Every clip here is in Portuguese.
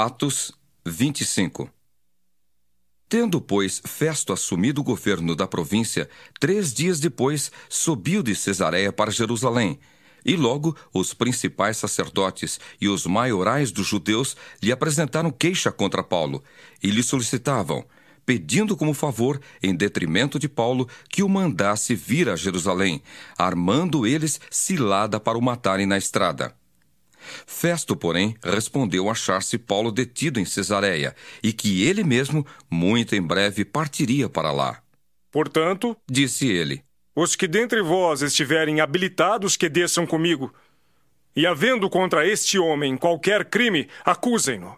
Atos 25 Tendo, pois, Festo assumido o governo da província, três dias depois subiu de Cesareia para Jerusalém. E logo os principais sacerdotes e os maiorais dos judeus lhe apresentaram queixa contra Paulo e lhe solicitavam, pedindo como favor, em detrimento de Paulo, que o mandasse vir a Jerusalém, armando eles cilada para o matarem na estrada. Festo, porém, respondeu achar-se Paulo detido em Cesareia e que ele mesmo, muito em breve, partiria para lá. Portanto, disse ele, os que dentre vós estiverem habilitados que desçam comigo, e havendo contra este homem qualquer crime, acusem-no.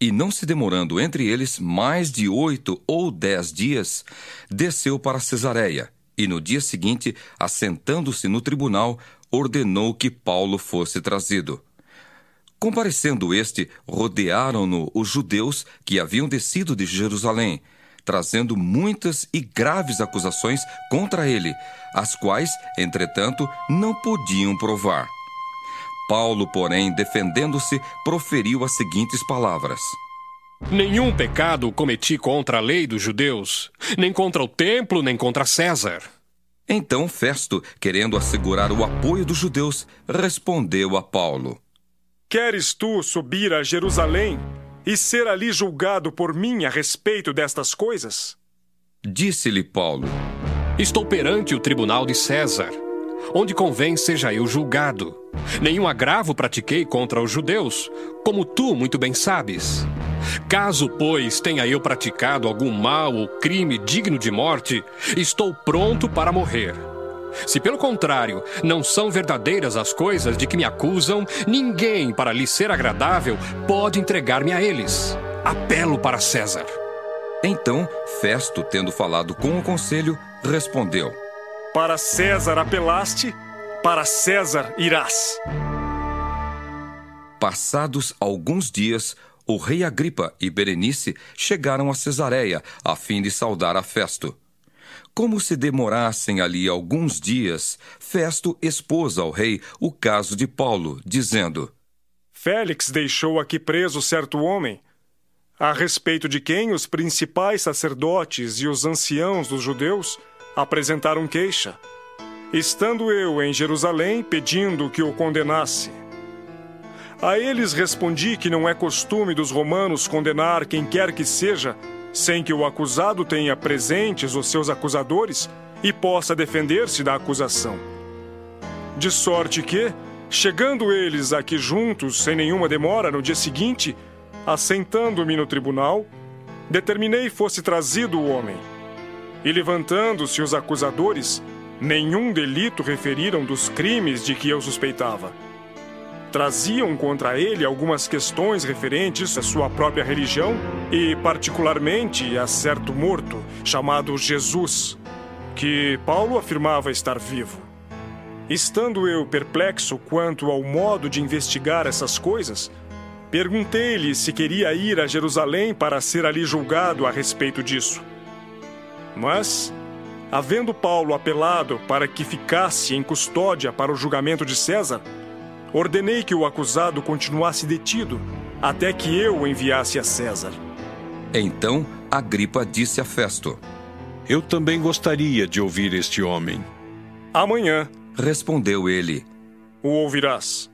E não se demorando entre eles mais de oito ou dez dias, desceu para Cesareia, e no dia seguinte, assentando-se no tribunal, ordenou que Paulo fosse trazido. Comparecendo este, rodearam-no os judeus que haviam descido de Jerusalém, trazendo muitas e graves acusações contra ele, as quais, entretanto, não podiam provar. Paulo, porém, defendendo-se, proferiu as seguintes palavras: Nenhum pecado cometi contra a lei dos judeus, nem contra o templo, nem contra César. Então Festo, querendo assegurar o apoio dos judeus, respondeu a Paulo: Queres tu subir a Jerusalém e ser ali julgado por mim a respeito destas coisas? Disse-lhe Paulo: Estou perante o tribunal de César, onde convém seja eu julgado. Nenhum agravo pratiquei contra os judeus, como tu muito bem sabes. Caso, pois, tenha eu praticado algum mal ou crime digno de morte, estou pronto para morrer. Se pelo contrário não são verdadeiras as coisas de que me acusam, ninguém, para lhe ser agradável, pode entregar-me a eles. Apelo para César. Então, Festo, tendo falado com o conselho, respondeu: Para César apelaste, para César irás. Passados alguns dias, o rei Agripa e Berenice chegaram a Cesareia, a fim de saudar a Festo. Como se demorassem ali alguns dias, Festo expôs ao rei o caso de Paulo, dizendo: Félix deixou aqui preso certo homem, a respeito de quem os principais sacerdotes e os anciãos dos judeus apresentaram queixa, estando eu em Jerusalém pedindo que o condenasse. A eles respondi que não é costume dos romanos condenar quem quer que seja sem que o acusado tenha presentes os seus acusadores e possa defender-se da acusação. De sorte que, chegando eles aqui juntos, sem nenhuma demora, no dia seguinte, assentando-me no tribunal, determinei fosse trazido o homem. E levantando-se os acusadores, nenhum delito referiram dos crimes de que eu suspeitava traziam contra ele algumas questões referentes à sua própria religião e, particularmente, a certo morto chamado Jesus, que Paulo afirmava estar vivo. Estando eu perplexo quanto ao modo de investigar essas coisas, perguntei-lhe se queria ir a Jerusalém para ser ali julgado a respeito disso. Mas, havendo Paulo apelado para que ficasse em custódia para o julgamento de César, ordenei que o acusado continuasse detido até que eu o enviasse a César. Então Agripa disse a Festo: Eu também gostaria de ouvir este homem. Amanhã, respondeu ele, o ouvirás.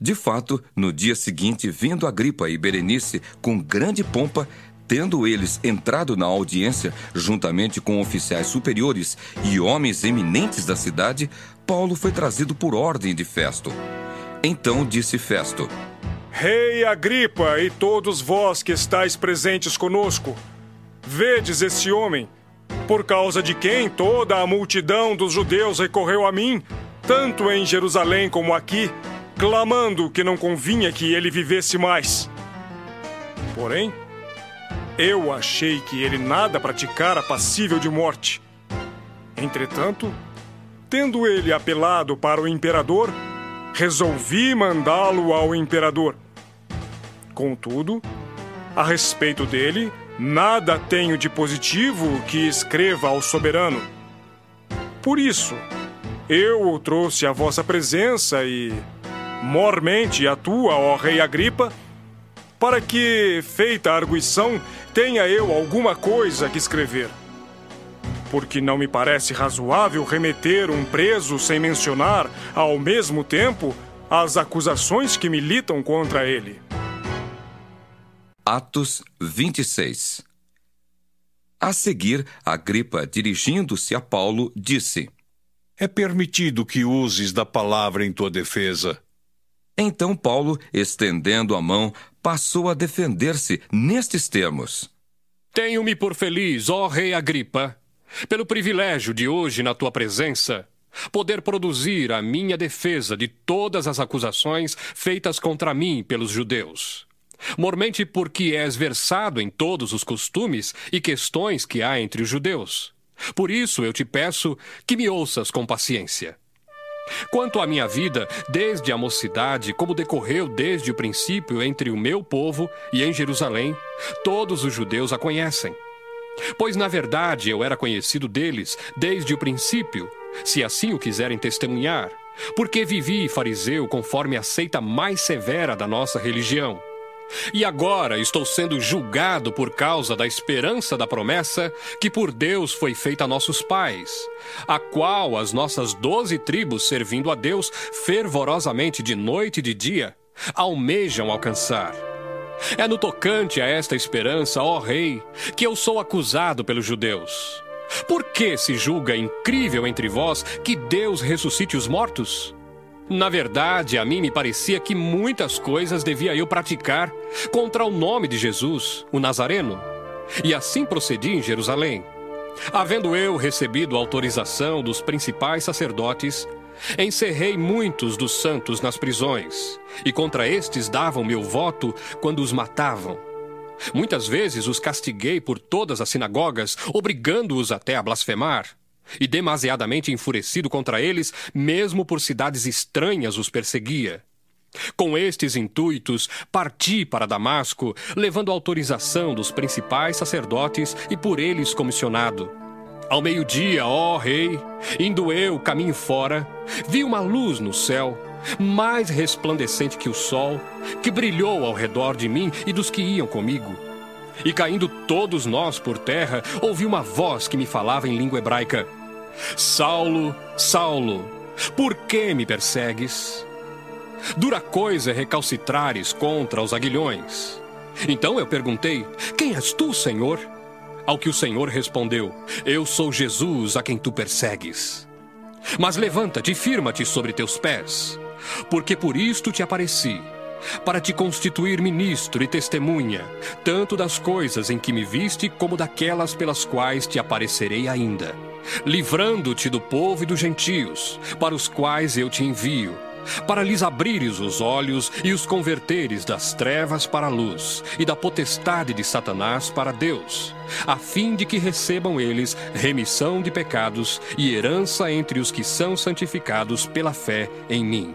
De fato, no dia seguinte, vindo Agripa e Berenice com grande pompa, Tendo eles entrado na audiência, juntamente com oficiais superiores e homens eminentes da cidade, Paulo foi trazido por ordem de Festo. Então disse Festo: Rei Agripa e todos vós que estáis presentes conosco, vedes esse homem, por causa de quem toda a multidão dos judeus recorreu a mim, tanto em Jerusalém como aqui, clamando que não convinha que ele vivesse mais. Porém, eu achei que ele nada praticara passível de morte. Entretanto, tendo ele apelado para o imperador, resolvi mandá-lo ao imperador. Contudo, a respeito dele, nada tenho de positivo que escreva ao soberano. Por isso, eu o trouxe à vossa presença e, mormente a tua, ó rei Agripa, para que, feita a arguição, tenha eu alguma coisa que escrever. Porque não me parece razoável remeter um preso sem mencionar, ao mesmo tempo, as acusações que militam contra ele. Atos 26 A seguir, Agripa, dirigindo-se a Paulo, disse: É permitido que uses da palavra em tua defesa. Então Paulo, estendendo a mão, passou a defender-se nestes termos: Tenho-me por feliz, ó Rei Agripa, pelo privilégio de hoje, na tua presença, poder produzir a minha defesa de todas as acusações feitas contra mim pelos judeus. Mormente porque és versado em todos os costumes e questões que há entre os judeus. Por isso eu te peço que me ouças com paciência. Quanto à minha vida, desde a mocidade, como decorreu desde o princípio entre o meu povo e em Jerusalém, todos os judeus a conhecem. Pois, na verdade, eu era conhecido deles desde o princípio, se assim o quiserem testemunhar, porque vivi fariseu conforme a seita mais severa da nossa religião. E agora estou sendo julgado por causa da esperança da promessa que por Deus foi feita a nossos pais, a qual as nossas doze tribos, servindo a Deus fervorosamente de noite e de dia, almejam alcançar. É no tocante a esta esperança, ó Rei, que eu sou acusado pelos judeus. Por que se julga incrível entre vós que Deus ressuscite os mortos? Na verdade, a mim me parecia que muitas coisas devia eu praticar contra o nome de Jesus, o Nazareno. E assim procedi em Jerusalém. Havendo eu recebido autorização dos principais sacerdotes, encerrei muitos dos santos nas prisões, e contra estes davam meu voto quando os matavam. Muitas vezes os castiguei por todas as sinagogas, obrigando-os até a blasfemar e demasiadamente enfurecido contra eles, mesmo por cidades estranhas os perseguia. Com estes intuitos, parti para Damasco, levando autorização dos principais sacerdotes e por eles comissionado. Ao meio-dia, ó rei, indo eu caminho fora, vi uma luz no céu, mais resplandecente que o sol, que brilhou ao redor de mim e dos que iam comigo. E caindo todos nós por terra, ouvi uma voz que me falava em língua hebraica: Saulo, Saulo, por que me persegues? Dura coisa é recalcitrares contra os aguilhões. Então eu perguntei: Quem és tu, Senhor? Ao que o Senhor respondeu: Eu sou Jesus a quem tu persegues. Mas levanta-te e firma-te sobre teus pés, porque por isto te apareci para te constituir ministro e testemunha, tanto das coisas em que me viste como daquelas pelas quais te aparecerei ainda, livrando-te do povo e dos gentios, para os quais eu te envio, para lhes abrires os olhos e os converteres das trevas para a luz e da potestade de Satanás para Deus, a fim de que recebam eles remissão de pecados e herança entre os que são santificados pela fé em mim.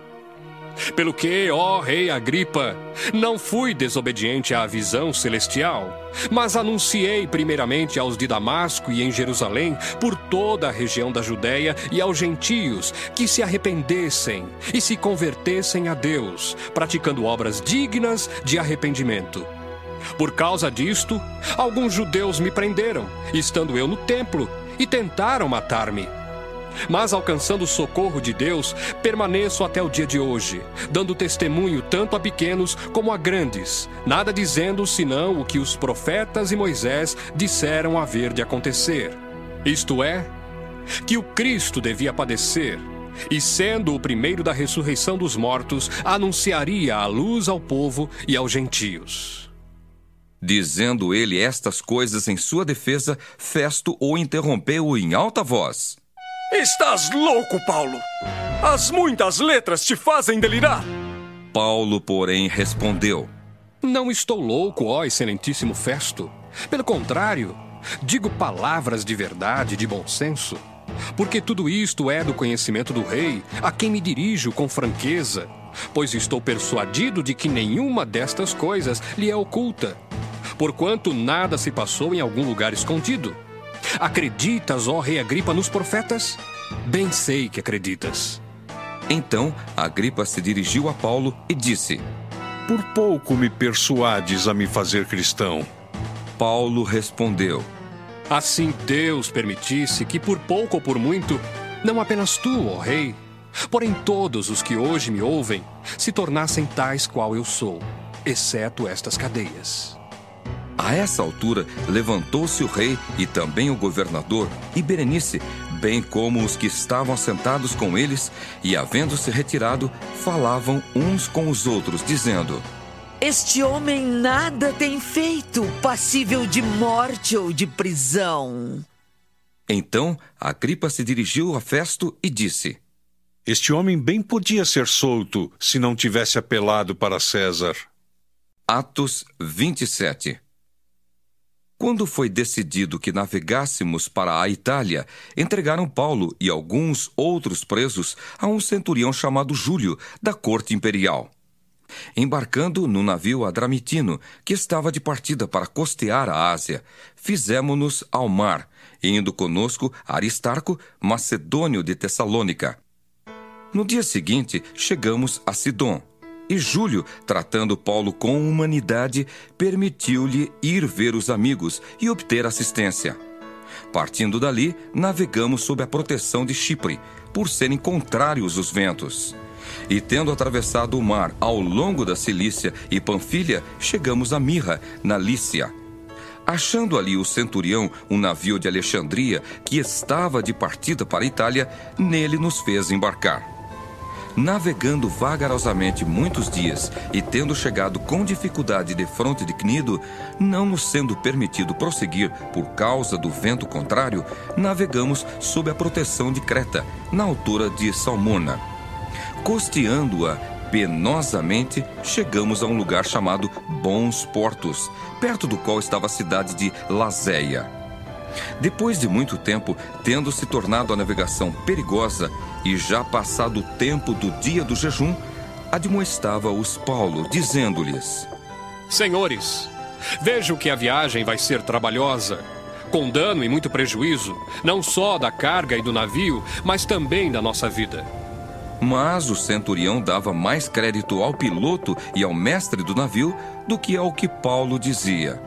Pelo que, ó rei Agripa, não fui desobediente à visão celestial, mas anunciei primeiramente aos de Damasco e em Jerusalém, por toda a região da Judéia e aos gentios, que se arrependessem e se convertessem a Deus, praticando obras dignas de arrependimento. Por causa disto, alguns judeus me prenderam, estando eu no templo, e tentaram matar-me. Mas alcançando o socorro de Deus, permaneço até o dia de hoje, dando testemunho tanto a pequenos como a grandes, nada dizendo senão o que os profetas e Moisés disseram haver de acontecer. Isto é, que o Cristo devia padecer, e sendo o primeiro da ressurreição dos mortos, anunciaria a luz ao povo e aos gentios. Dizendo ele estas coisas em sua defesa, Festo o interrompeu em alta voz. Estás louco, Paulo! As muitas letras te fazem delirar! Paulo, porém, respondeu: Não estou louco, ó excelentíssimo Festo. Pelo contrário, digo palavras de verdade e de bom senso. Porque tudo isto é do conhecimento do rei, a quem me dirijo com franqueza, pois estou persuadido de que nenhuma destas coisas lhe é oculta, porquanto nada se passou em algum lugar escondido. Acreditas, ó rei Agripa, nos profetas? Bem sei que acreditas. Então Agripa se dirigiu a Paulo e disse: Por pouco me persuades a me fazer cristão. Paulo respondeu: Assim Deus permitisse que, por pouco ou por muito, não apenas tu, ó Rei, porém todos os que hoje me ouvem, se tornassem tais qual eu sou, exceto estas cadeias. A essa altura, levantou-se o rei e também o governador e Berenice, bem como os que estavam sentados com eles, e havendo-se retirado, falavam uns com os outros, dizendo: este homem nada tem feito passível de morte ou de prisão. Então Agripa se dirigiu a Festo e disse: Este homem bem podia ser solto se não tivesse apelado para César. Atos 27 Quando foi decidido que navegássemos para a Itália, entregaram Paulo e alguns outros presos a um centurião chamado Júlio, da corte imperial. Embarcando no navio Adramitino, que estava de partida para costear a Ásia, fizemo-nos ao mar, indo conosco Aristarco, macedônio de Tessalônica. No dia seguinte, chegamos a Sidom. E Júlio, tratando Paulo com humanidade, permitiu-lhe ir ver os amigos e obter assistência. Partindo dali, navegamos sob a proteção de Chipre, por serem contrários os ventos. E tendo atravessado o mar ao longo da Cilícia e Panfilha, chegamos a Mirra, na Lícia. Achando ali o centurião, um navio de Alexandria, que estava de partida para a Itália, nele nos fez embarcar. Navegando vagarosamente muitos dias e tendo chegado com dificuldade de fronte de Cnido, não nos sendo permitido prosseguir por causa do vento contrário, navegamos sob a proteção de Creta, na altura de Salmona. Costeando-a penosamente, chegamos a um lugar chamado Bons Portos, perto do qual estava a cidade de Lazéia. Depois de muito tempo, tendo se tornado a navegação perigosa e já passado o tempo do dia do jejum, admoestava-os Paulo, dizendo-lhes: Senhores, vejo que a viagem vai ser trabalhosa, com dano e muito prejuízo, não só da carga e do navio, mas também da nossa vida. Mas o centurião dava mais crédito ao piloto e ao mestre do navio do que ao que Paulo dizia.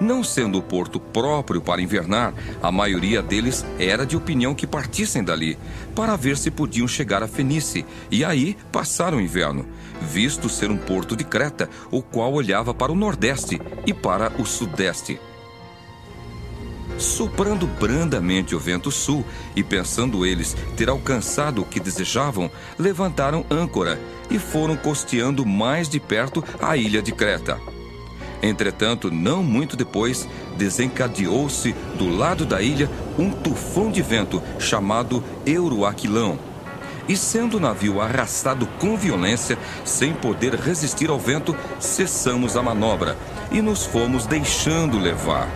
Não sendo o porto próprio para invernar, a maioria deles era de opinião que partissem dali, para ver se podiam chegar a Fenice, e aí passar o inverno, visto ser um porto de Creta, o qual olhava para o nordeste e para o sudeste. Soprando brandamente o vento sul, e pensando eles ter alcançado o que desejavam, levantaram âncora e foram costeando mais de perto a ilha de Creta. Entretanto, não muito depois, desencadeou-se do lado da ilha um tufão de vento chamado Euroaquilão. E sendo o navio arrastado com violência, sem poder resistir ao vento, cessamos a manobra e nos fomos deixando levar.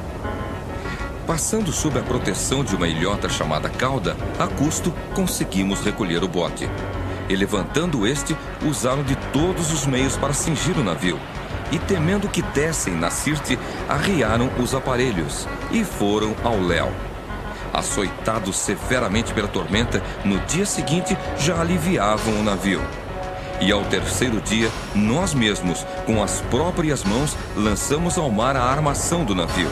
Passando sob a proteção de uma ilhota chamada cauda, a custo conseguimos recolher o bote. E levantando este, usaram de todos os meios para cingir o navio. E temendo que dessem na Sirte, arriaram os aparelhos e foram ao Léo. Açoitados severamente pela tormenta, no dia seguinte já aliviavam o navio. E ao terceiro dia, nós mesmos, com as próprias mãos, lançamos ao mar a armação do navio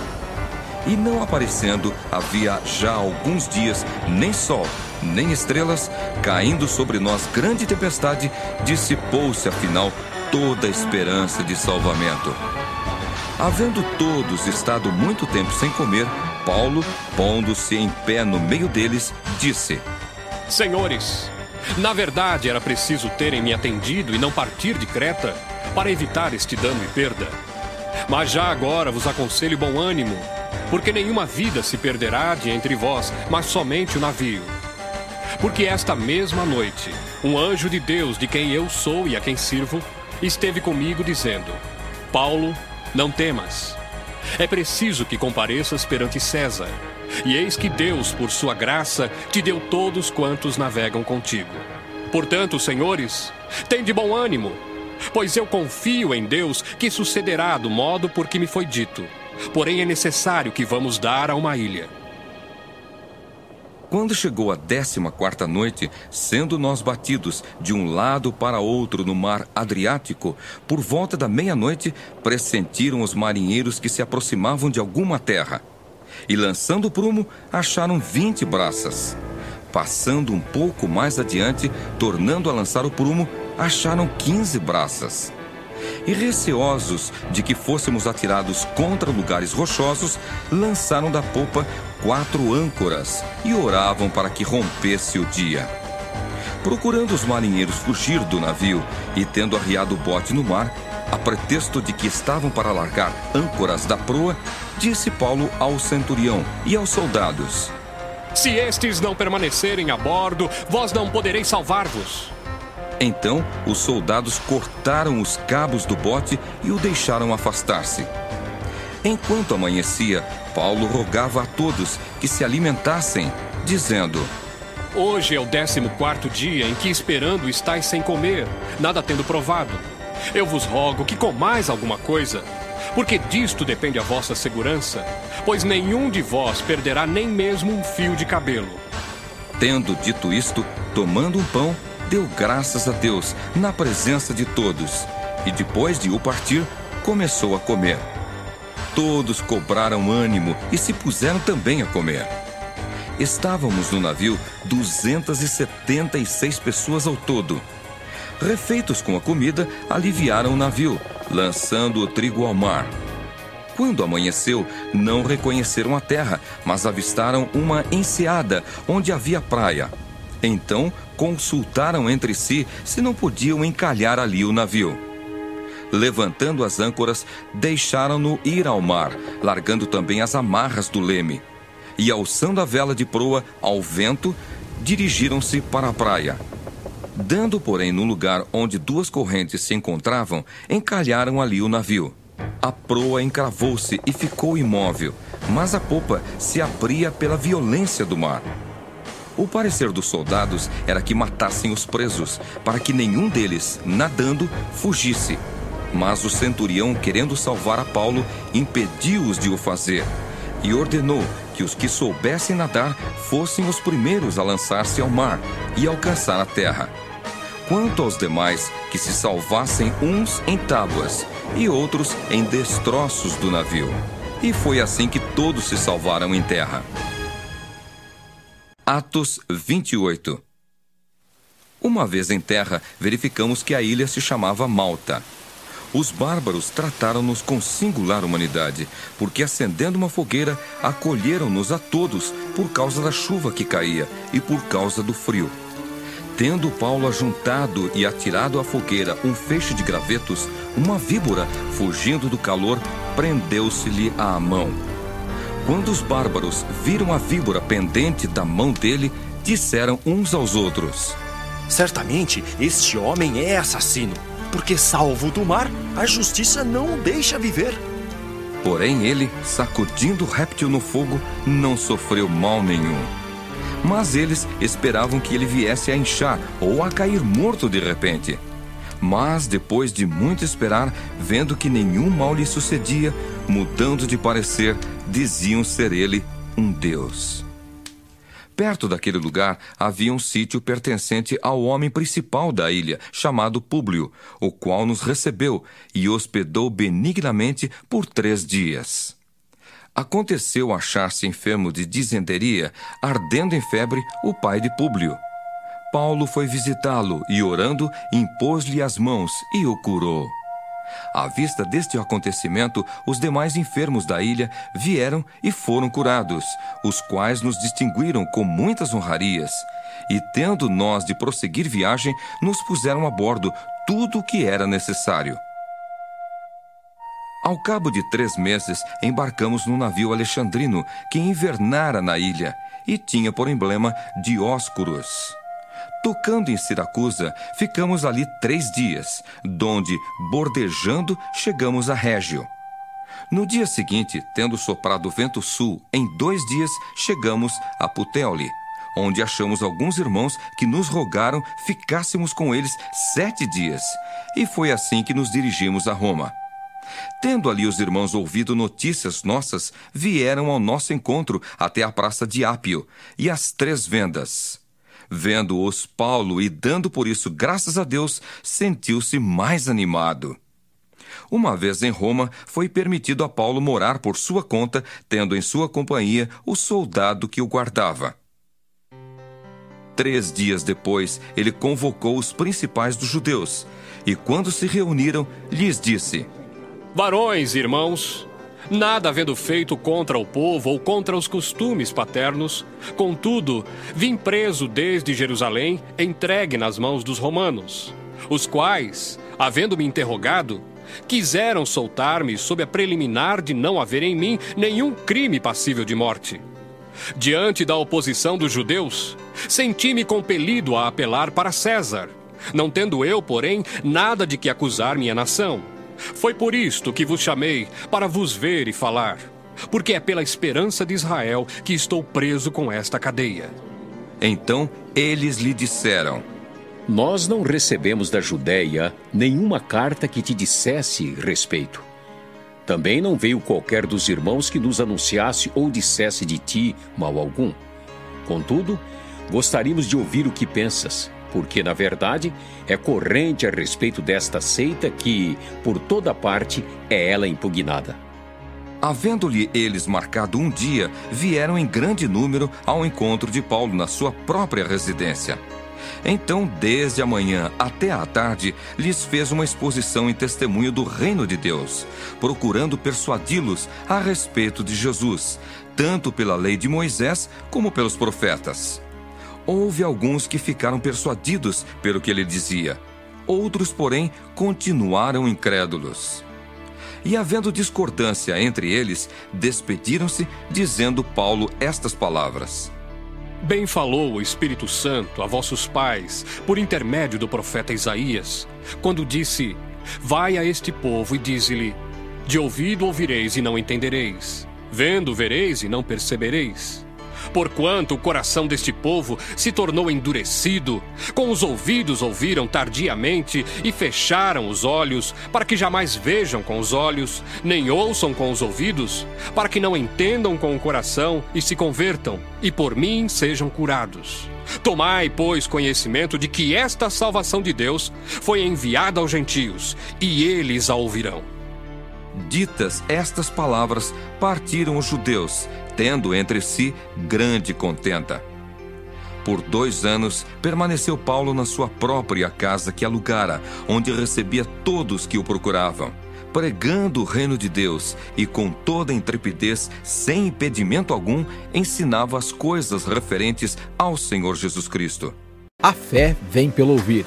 e não aparecendo havia já alguns dias nem sol, nem estrelas, caindo sobre nós grande tempestade, dissipou-se afinal toda a esperança de salvamento. Havendo todos estado muito tempo sem comer, Paulo, pondo-se em pé no meio deles, disse: Senhores, na verdade era preciso terem me atendido e não partir de Creta para evitar este dano e perda. Mas já agora vos aconselho bom ânimo porque nenhuma vida se perderá de entre vós, mas somente o navio. Porque esta mesma noite, um anjo de Deus, de quem eu sou e a quem sirvo, esteve comigo dizendo: Paulo, não temas. É preciso que compareças perante César. E eis que Deus, por sua graça, te deu todos quantos navegam contigo. Portanto, senhores, tem de bom ânimo, pois eu confio em Deus que sucederá do modo por que me foi dito. Porém, é necessário que vamos dar a uma ilha. Quando chegou a décima quarta noite, sendo nós batidos de um lado para outro no mar Adriático, por volta da meia-noite, pressentiram os marinheiros que se aproximavam de alguma terra. E lançando o prumo, acharam vinte braças. Passando um pouco mais adiante, tornando a lançar o prumo, acharam quinze braças e receosos de que fôssemos atirados contra lugares rochosos, lançaram da popa quatro âncoras e oravam para que rompesse o dia. Procurando os marinheiros fugir do navio e tendo arriado o bote no mar, a pretexto de que estavam para largar âncoras da proa, disse Paulo ao centurião e aos soldados: Se estes não permanecerem a bordo, vós não podereis salvar-vos. Então os soldados cortaram os cabos do bote e o deixaram afastar-se. Enquanto amanhecia, Paulo rogava a todos que se alimentassem, dizendo: Hoje é o décimo quarto dia em que esperando estáis sem comer, nada tendo provado. Eu vos rogo que comais alguma coisa, porque disto depende a vossa segurança, pois nenhum de vós perderá nem mesmo um fio de cabelo. Tendo dito isto, tomando um pão, deu graças a Deus na presença de todos e depois de o partir, começou a comer. Todos cobraram ânimo e se puseram também a comer. Estávamos no navio 276 pessoas ao todo. Refeitos com a comida, aliviaram o navio, lançando o trigo ao mar. Quando amanheceu, não reconheceram a terra, mas avistaram uma enseada onde havia praia. Então consultaram entre si se não podiam encalhar ali o navio. Levantando as âncoras, deixaram-no ir ao mar, largando também as amarras do leme. E alçando a vela de proa ao vento, dirigiram-se para a praia. Dando, porém, no lugar onde duas correntes se encontravam, encalharam ali o navio. A proa encravou-se e ficou imóvel, mas a popa se abria pela violência do mar. O parecer dos soldados era que matassem os presos, para que nenhum deles, nadando, fugisse. Mas o centurião, querendo salvar a Paulo, impediu-os de o fazer e ordenou que os que soubessem nadar fossem os primeiros a lançar-se ao mar e alcançar a terra. Quanto aos demais, que se salvassem uns em tábuas e outros em destroços do navio. E foi assim que todos se salvaram em terra. Atos 28 Uma vez em terra, verificamos que a ilha se chamava Malta. Os bárbaros trataram-nos com singular humanidade, porque acendendo uma fogueira, acolheram-nos a todos por causa da chuva que caía e por causa do frio. Tendo Paulo ajuntado e atirado à fogueira um feixe de gravetos, uma víbora, fugindo do calor, prendeu-se-lhe à mão. Quando os bárbaros viram a víbora pendente da mão dele, disseram uns aos outros: Certamente este homem é assassino, porque, salvo do mar, a justiça não o deixa viver. Porém, ele, sacudindo o réptil no fogo, não sofreu mal nenhum. Mas eles esperavam que ele viesse a inchar ou a cair morto de repente. Mas, depois de muito esperar, vendo que nenhum mal lhe sucedia, mudando de parecer, diziam ser ele um deus. Perto daquele lugar havia um sítio pertencente ao homem principal da ilha, chamado Públio, o qual nos recebeu e hospedou benignamente por três dias. Aconteceu achar-se enfermo de disenteria, ardendo em febre, o pai de Públio. Paulo foi visitá-lo e, orando, impôs-lhe as mãos e o curou. À vista deste acontecimento, os demais enfermos da ilha vieram e foram curados, os quais nos distinguiram com muitas honrarias. E tendo nós de prosseguir viagem, nos puseram a bordo tudo o que era necessário. Ao cabo de três meses, embarcamos num navio alexandrino que invernara na ilha, e tinha por emblema Dioscuros. Tocando em Siracusa, ficamos ali três dias, donde, bordejando, chegamos a Régio. No dia seguinte, tendo soprado vento sul, em dois dias chegamos a Puteoli, onde achamos alguns irmãos que nos rogaram ficássemos com eles sete dias, e foi assim que nos dirigimos a Roma. Tendo ali os irmãos ouvido notícias nossas, vieram ao nosso encontro até a praça de Ápio e as três vendas. Vendo-os Paulo e dando por isso graças a Deus, sentiu-se mais animado. Uma vez em Roma, foi permitido a Paulo morar por sua conta, tendo em sua companhia o soldado que o guardava. Três dias depois, ele convocou os principais dos judeus, e quando se reuniram, lhes disse: Varões, irmãos, nada havendo feito contra o povo ou contra os costumes paternos, contudo, vim preso desde Jerusalém, entregue nas mãos dos romanos, os quais, havendo-me interrogado, quiseram soltar-me sob a preliminar de não haver em mim nenhum crime passível de morte. Diante da oposição dos judeus, senti-me compelido a apelar para César, não tendo eu, porém, nada de que acusar minha nação. Foi por isto que vos chamei, para vos ver e falar, porque é pela esperança de Israel que estou preso com esta cadeia. Então eles lhe disseram: Nós não recebemos da Judéia nenhuma carta que te dissesse respeito. Também não veio qualquer dos irmãos que nos anunciasse ou dissesse de ti mal algum. Contudo, gostaríamos de ouvir o que pensas porque, na verdade, é corrente a respeito desta seita que, por toda parte, é ela impugnada. Havendo-lhe eles marcado um dia, vieram em grande número ao encontro de Paulo na sua própria residência. Então, desde a manhã até a tarde, lhes fez uma exposição em testemunho do reino de Deus, procurando persuadi-los a respeito de Jesus, tanto pela lei de Moisés como pelos profetas. Houve alguns que ficaram persuadidos pelo que ele dizia, outros, porém, continuaram incrédulos. E havendo discordância entre eles, despediram-se, dizendo Paulo estas palavras: Bem falou o Espírito Santo a vossos pais, por intermédio do profeta Isaías, quando disse: Vai a este povo e dize-lhe: De ouvido ouvireis e não entendereis, vendo vereis e não percebereis. Porquanto o coração deste povo se tornou endurecido, com os ouvidos ouviram tardiamente e fecharam os olhos, para que jamais vejam com os olhos, nem ouçam com os ouvidos, para que não entendam com o coração e se convertam, e por mim sejam curados. Tomai, pois, conhecimento de que esta salvação de Deus foi enviada aos gentios, e eles a ouvirão. Ditas estas palavras, partiram os judeus, tendo entre si grande contenta. Por dois anos permaneceu Paulo na sua própria casa que alugara, onde recebia todos que o procuravam, pregando o reino de Deus e com toda intrepidez, sem impedimento algum, ensinava as coisas referentes ao Senhor Jesus Cristo. A fé vem pelo ouvir.